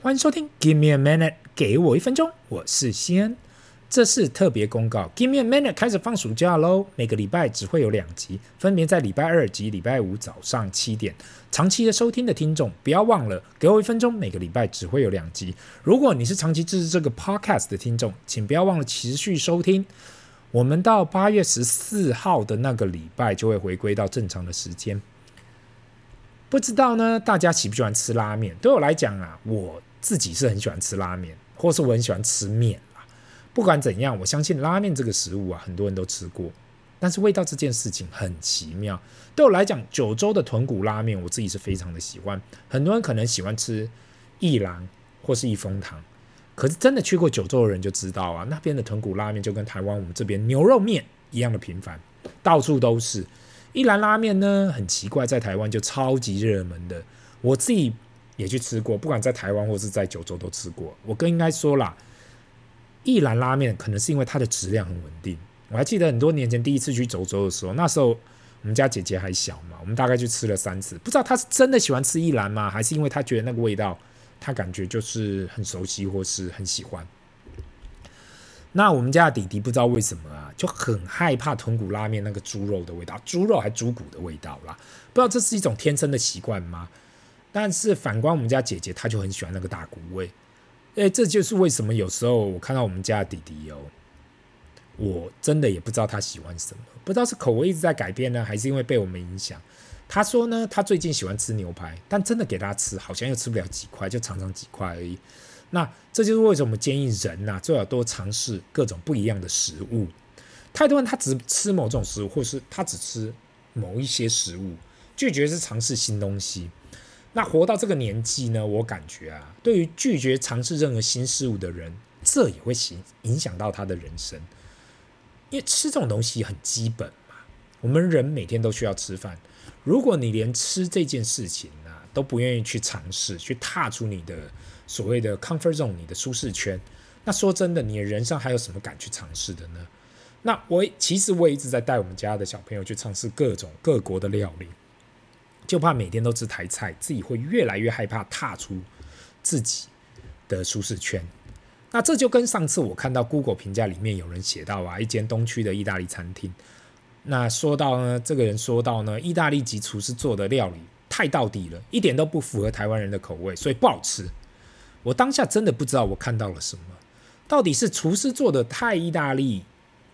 欢迎收听，Give me a minute，给我一分钟，我是西恩。这是特别公告，Give me a minute 开始放暑假喽，每个礼拜只会有两集，分别在礼拜二及礼拜五早上七点。长期的收听的听众，不要忘了，给我一分钟，每个礼拜只会有两集。如果你是长期支持这个 podcast 的听众，请不要忘了持续收听。我们到八月十四号的那个礼拜就会回归到正常的时间。不知道呢，大家喜不喜欢吃拉面？对我来讲啊，我自己是很喜欢吃拉面，或是我很喜欢吃面啦。不管怎样，我相信拉面这个食物啊，很多人都吃过。但是味道这件事情很奇妙。对我来讲，九州的豚骨拉面，我自己是非常的喜欢。很多人可能喜欢吃一兰或是一风堂，可是真的去过九州的人就知道啊，那边的豚骨拉面就跟台湾我们这边牛肉面一样的频繁，到处都是。一兰拉面呢，很奇怪，在台湾就超级热门的。我自己也去吃过，不管在台湾或是在九州都吃过。我更应该说啦，一兰拉面可能是因为它的质量很稳定。我还记得很多年前第一次去九州的时候，那时候我们家姐姐还小嘛，我们大概去吃了三次。不知道她是真的喜欢吃一兰吗？还是因为她觉得那个味道，她感觉就是很熟悉或是很喜欢。那我们家的弟弟不知道为什么啊，就很害怕豚骨拉面那个猪肉的味道，猪肉还猪骨的味道啦。不知道这是一种天生的习惯吗？但是反观我们家姐姐，她就很喜欢那个大骨味。诶，这就是为什么有时候我看到我们家的弟弟哦，我真的也不知道他喜欢什么，不知道是口味一直在改变呢，还是因为被我们影响。他说呢，他最近喜欢吃牛排，但真的给他吃，好像又吃不了几块，就尝尝几块而已。那这就是为什么建议人呐、最好多尝试各种不一样的食物。太多人他只吃某种食物，或是他只吃某一些食物，拒绝是尝试新东西。那活到这个年纪呢，我感觉啊，对于拒绝尝试任何新事物的人，这也会影影响到他的人生。因为吃这种东西很基本嘛，我们人每天都需要吃饭。如果你连吃这件事情啊都不愿意去尝试，去踏出你的。所谓的 comfort zone，你的舒适圈。那说真的，你的人生还有什么敢去尝试的呢？那我其实我一直在带我们家的小朋友去尝试各种各国的料理，就怕每天都吃台菜，自己会越来越害怕踏出自己的舒适圈。那这就跟上次我看到 Google 评价里面有人写到啊，一间东区的意大利餐厅，那说到呢，这个人说到呢，意大利籍厨师做的料理太到底了，一点都不符合台湾人的口味，所以不好吃。我当下真的不知道我看到了什么，到底是厨师做的太意大利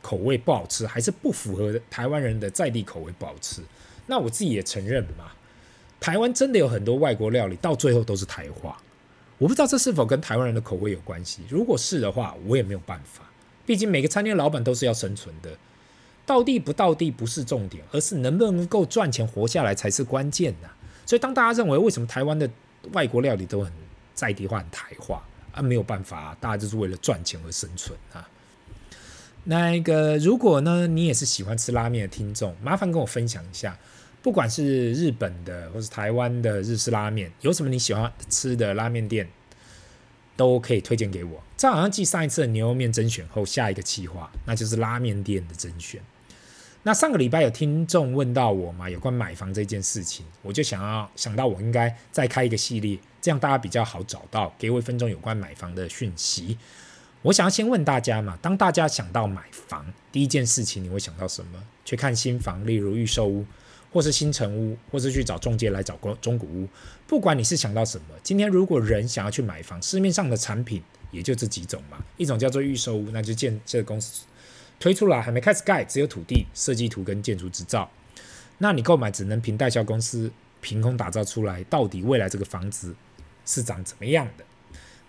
口味不好吃，还是不符合台湾人的在地口味不好吃？那我自己也承认嘛，台湾真的有很多外国料理到最后都是台化，我不知道这是否跟台湾人的口味有关系。如果是的话，我也没有办法，毕竟每个餐厅老板都是要生存的，到地不到地不是重点，而是能不能够赚钱活下来才是关键呐。所以当大家认为为什么台湾的外国料理都很在地化、很台化啊，没有办法，大家就是为了赚钱而生存啊。那个，如果呢，你也是喜欢吃拉面的听众，麻烦跟我分享一下，不管是日本的或是台湾的日式拉面，有什么你喜欢吃的拉面店，都可以推荐给我。这好像继上一次的牛肉面甄选后，下一个计划，那就是拉面店的甄选。那上个礼拜有听众问到我嘛，有关买房这件事情，我就想要想到我应该再开一个系列，这样大家比较好找到，给我一分钟有关买房的讯息。我想要先问大家嘛，当大家想到买房，第一件事情你会想到什么？去看新房，例如预售屋，或是新城屋，或是去找中介来找中古屋。不管你是想到什么，今天如果人想要去买房，市面上的产品也就这几种嘛，一种叫做预售屋，那就建设公司。推出来还没开始盖，只有土地设计图跟建筑执照。那你购买只能凭代销公司凭空打造出来，到底未来这个房子是长怎么样的？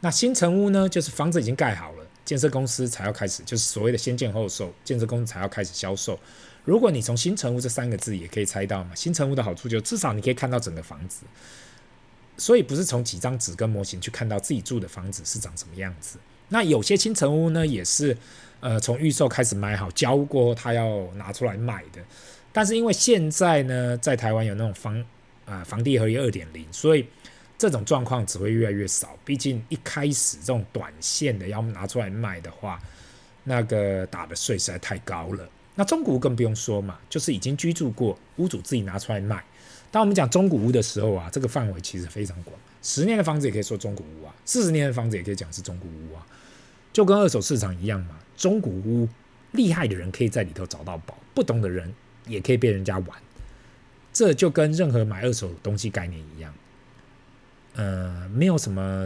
那新城屋呢？就是房子已经盖好了，建设公司才要开始，就是所谓的先建后售，建设公司才要开始销售。如果你从新成屋这三个字也可以猜到嘛，新成屋的好处就至少你可以看到整个房子，所以不是从几张纸跟模型去看到自己住的房子是长什么样子。那有些新成屋呢，也是。呃，从预售开始买好交过，他要拿出来卖的。但是因为现在呢，在台湾有那种房啊、呃、房地合一二点零，所以这种状况只会越来越少。毕竟一开始这种短线的要拿出来卖的话，那个打的税实在太高了。那中古屋更不用说嘛，就是已经居住过屋主自己拿出来卖。当我们讲中古屋的时候啊，这个范围其实非常广，十年的房子也可以说中古屋啊，四十年的房子也可以讲是中古屋啊，就跟二手市场一样嘛。中古屋厉害的人可以在里头找到宝，不懂的人也可以被人家玩。这就跟任何买二手东西概念一样，呃，没有什么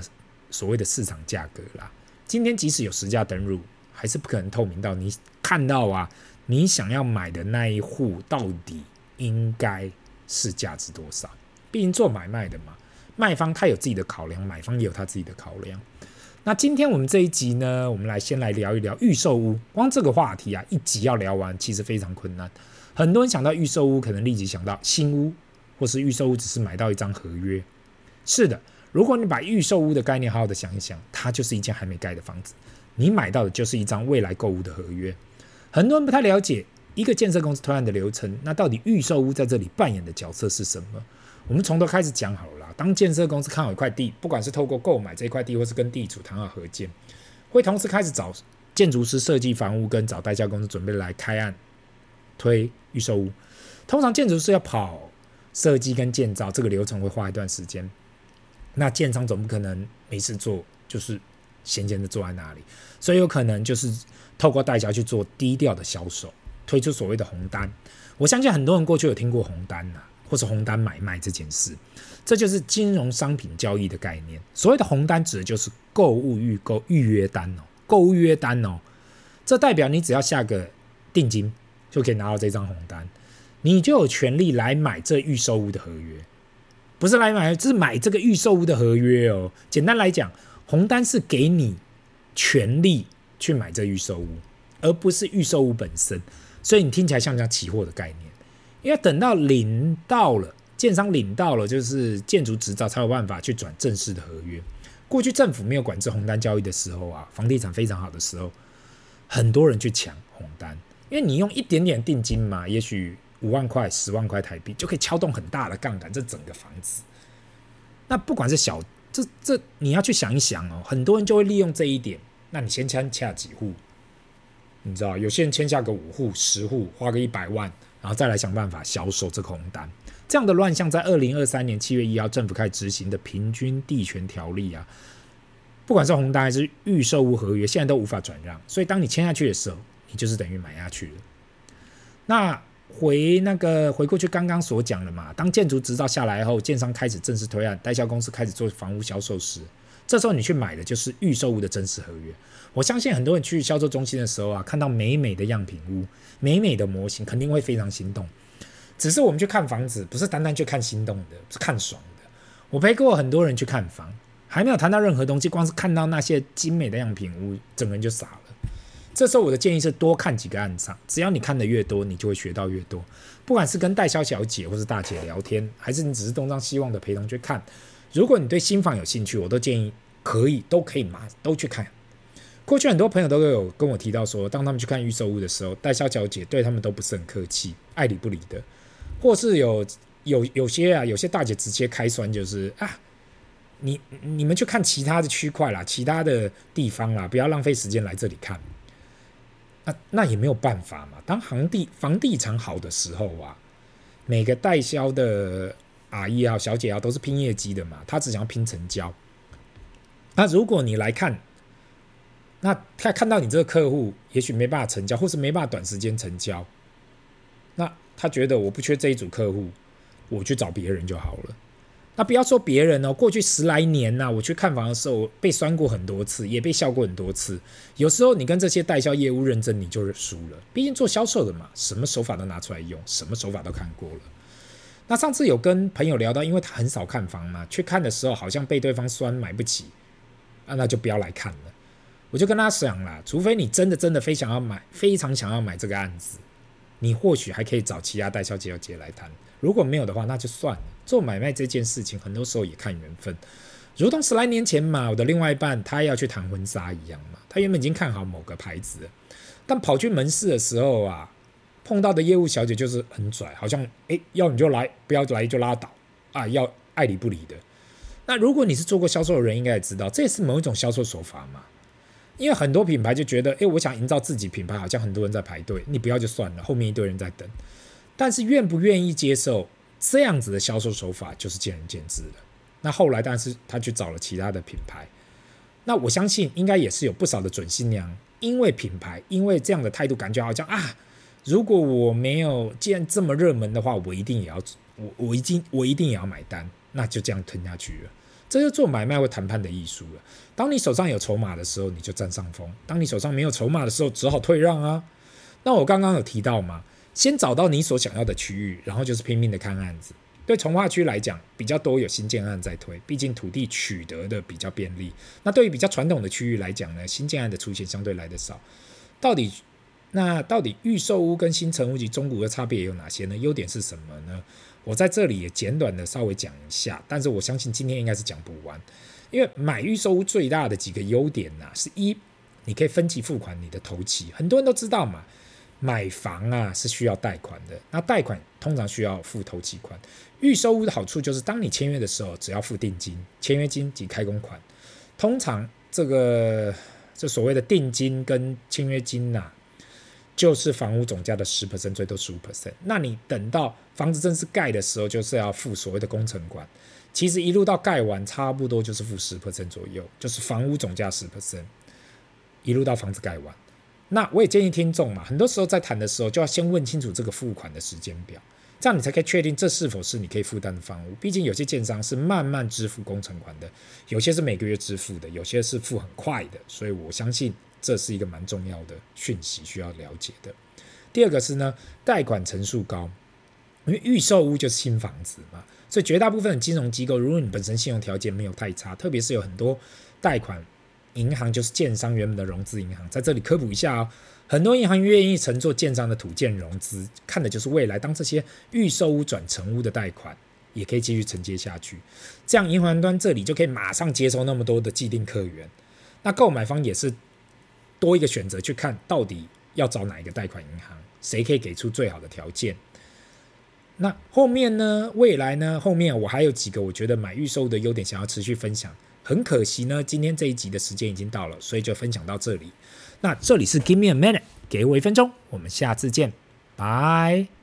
所谓的市场价格啦。今天即使有实价登录，还是不可能透明到你看到啊，你想要买的那一户到底应该是价值多少？毕竟做买卖的嘛，卖方他有自己的考量，买方也有他自己的考量。那今天我们这一集呢，我们来先来聊一聊预售屋。光这个话题啊，一集要聊完，其实非常困难。很多人想到预售屋，可能立即想到新屋，或是预售屋只是买到一张合约。是的，如果你把预售屋的概念好好的想一想，它就是一间还没盖的房子，你买到的就是一张未来购物的合约。很多人不太了解一个建设公司推案的流程，那到底预售屋在这里扮演的角色是什么？我们从头开始讲好了。当建设公司看好一块地，不管是透过购买这块地，或是跟地主谈好合建，会同时开始找建筑师设计房屋，跟找代销公司准备来开案。推预售屋，通常建筑师要跑设计跟建造，这个流程会花一段时间。那建商总不可能没事做，就是闲闲的坐在那里，所以有可能就是透过代销去做低调的销售，推出所谓的红单。我相信很多人过去有听过红单呐、或是红单买卖这件事，这就是金融商品交易的概念。所谓的红单指的就是购物预购预约单哦，购物预约单哦，这代表你只要下个定金。就可以拿到这张红单，你就有权利来买这预售屋的合约，不是来买，是买这个预售屋的合约哦。简单来讲，红单是给你权利去买这预售屋，而不是预售屋本身。所以你听起来像不像期货的概念？因为等到领到了，建商领到了，就是建筑执照才有办法去转正式的合约。过去政府没有管制红单交易的时候啊，房地产非常好的时候，很多人去抢红单。因为你用一点点定金嘛，也许五万块、十万块台币就可以撬动很大的杠杆，这整个房子。那不管是小，这这你要去想一想哦，很多人就会利用这一点。那你先签下几户，你知道，有些人签下个五户、十户，花个一百万，然后再来想办法销售这个红单。这样的乱象在二零二三年七月一号政府开始执行的平均地权条例啊，不管是红单还是预售屋合约，现在都无法转让。所以当你签下去的时候，你就是等于买下去了。那回那个回过去刚刚所讲的嘛，当建筑执照下来后，建商开始正式推案，代销公司开始做房屋销售时，这时候你去买的就是预售屋的真实合约。我相信很多人去销售中心的时候啊，看到美美的样品屋、美美的模型，肯定会非常心动。只是我们去看房子，不是单单去看心动的，是看爽的。我陪过很多人去看房，还没有谈到任何东西，光是看到那些精美的样品屋，整个人就傻了。这时候我的建议是多看几个案场，只要你看的越多，你就会学到越多。不管是跟代销小姐或是大姐聊天，还是你只是东张西望的陪同去看，如果你对新房有兴趣，我都建议可以都可以嘛，都去看。过去很多朋友都有跟我提到说，当他们去看预售屋的时候，代销小姐对他们都不是很客气，爱理不理的，或是有有有些啊，有些大姐直接开酸，就是啊，你你们去看其他的区块啦，其他的地方啦，不要浪费时间来这里看。那那也没有办法嘛。当房地房地产好的时候啊，每个代销的阿姨啊、小姐啊，都是拼业绩的嘛。他只想要拼成交。那如果你来看，那他看到你这个客户也许没办法成交，或是没办法短时间成交，那他觉得我不缺这一组客户，我去找别人就好了。那不要说别人哦，过去十来年呐、我去看房的时候被酸过很多次，也被笑过很多次。有时候你跟这些代销业务认真，你就是输了。毕竟做销售的嘛，什么手法都拿出来用，什么手法都看过了。那上次有跟朋友聊到，因为他很少看房嘛，去看的时候好像被对方酸买不起，啊，那就不要来看了。我就跟他讲啦，除非你真的真的非想要买，非常想要买这个案子，你或许还可以找其他代销介绍姐来谈。如果没有的话，那就算了。做买卖这件事情，很多时候也看缘分。如同十来年前嘛，我的另外一半他要去谈婚纱一样嘛。他原本已经看好某个牌子，但跑去门市的时候啊，碰到的业务小姐就是很拽，好像诶，要你就来，不要来就拉倒啊，要爱理不理的。那如果你是做过销售的人，应该也知道，这也是某一种销售手法嘛。因为很多品牌就觉得，诶，我想营造自己品牌，好像很多人在排队，你不要就算了，后面一堆人在等。但是愿不愿意接受？这样子的销售手法就是见仁见智的。那后来，但是他去找了其他的品牌。那我相信，应该也是有不少的准新娘，因为品牌，因为这样的态度，感觉好像啊，如果我没有既然这么热门的话，我一定也要，我我已经我一定也要买单，那就这样吞下去了。这就做买卖或谈判的艺术了。当你手上有筹码的时候，你就占上风；当你手上没有筹码的时候，只好退让啊。那我刚刚有提到嘛，先找到你所想要的区域，然后就是拼命的看案子。对从化区来讲，比较多有新建案在推，毕竟土地取得的比较便利。那对于比较传统的区域来讲呢，新建案的出现相对来得少。到底那到底预售屋跟新城屋及中古的差别有哪些呢？优点是什么呢？我在这里也简短的稍微讲一下，但是我相信今天应该是讲不完，因为买预售屋最大的几个优点呐、是一，你可以分期付款你的头期，很多人都知道嘛。买房啊是需要贷款的，那贷款通常需要付头期款。预售屋的好处就是，当你签约的时候，只要付定金、签约金及开工款。通常这个这所谓的定金跟签约金呐、就是房屋总价的十 percent，最多十五 percent。那你等到房子正式盖的时候，就是要付所谓的工程款。其实一路到盖完，差不多就是付十 percent 左右，就是房屋总价十 percent，一路到房子盖完。那我也建议听众嘛，很多时候在谈的时候就要先问清楚这个付款的时间表，这样你才可以确定这是否是你可以负担的房屋。毕竟有些建商是慢慢支付工程款的，有些是每个月支付的，有些是付很快的。所以我相信这是一个蛮重要的讯息需要了解的。第二个是呢，贷款成数高，因为预售屋就是新房子嘛，所以绝大部分的金融机构，如果你本身信用条件没有太差，特别是有很多贷款。银行就是建商原本的融资银行，在这里科普一下哦。很多银行愿意承做建商的土建融资，看的就是未来当这些预售屋转成屋的贷款，也可以继续承接下去。这样银行端这里就可以马上接收那么多的既定客源。那购买方也是多一个选择，去看到底要找哪一个贷款银行，谁可以给出最好的条件。那后面呢？未来呢？后面我还有几个我觉得买预售的优点，想要持续分享。很可惜呢，今天这一集的时间已经到了，所以就分享到这里。那这里是 Give me a minute，给我一分钟，我们下次见，拜。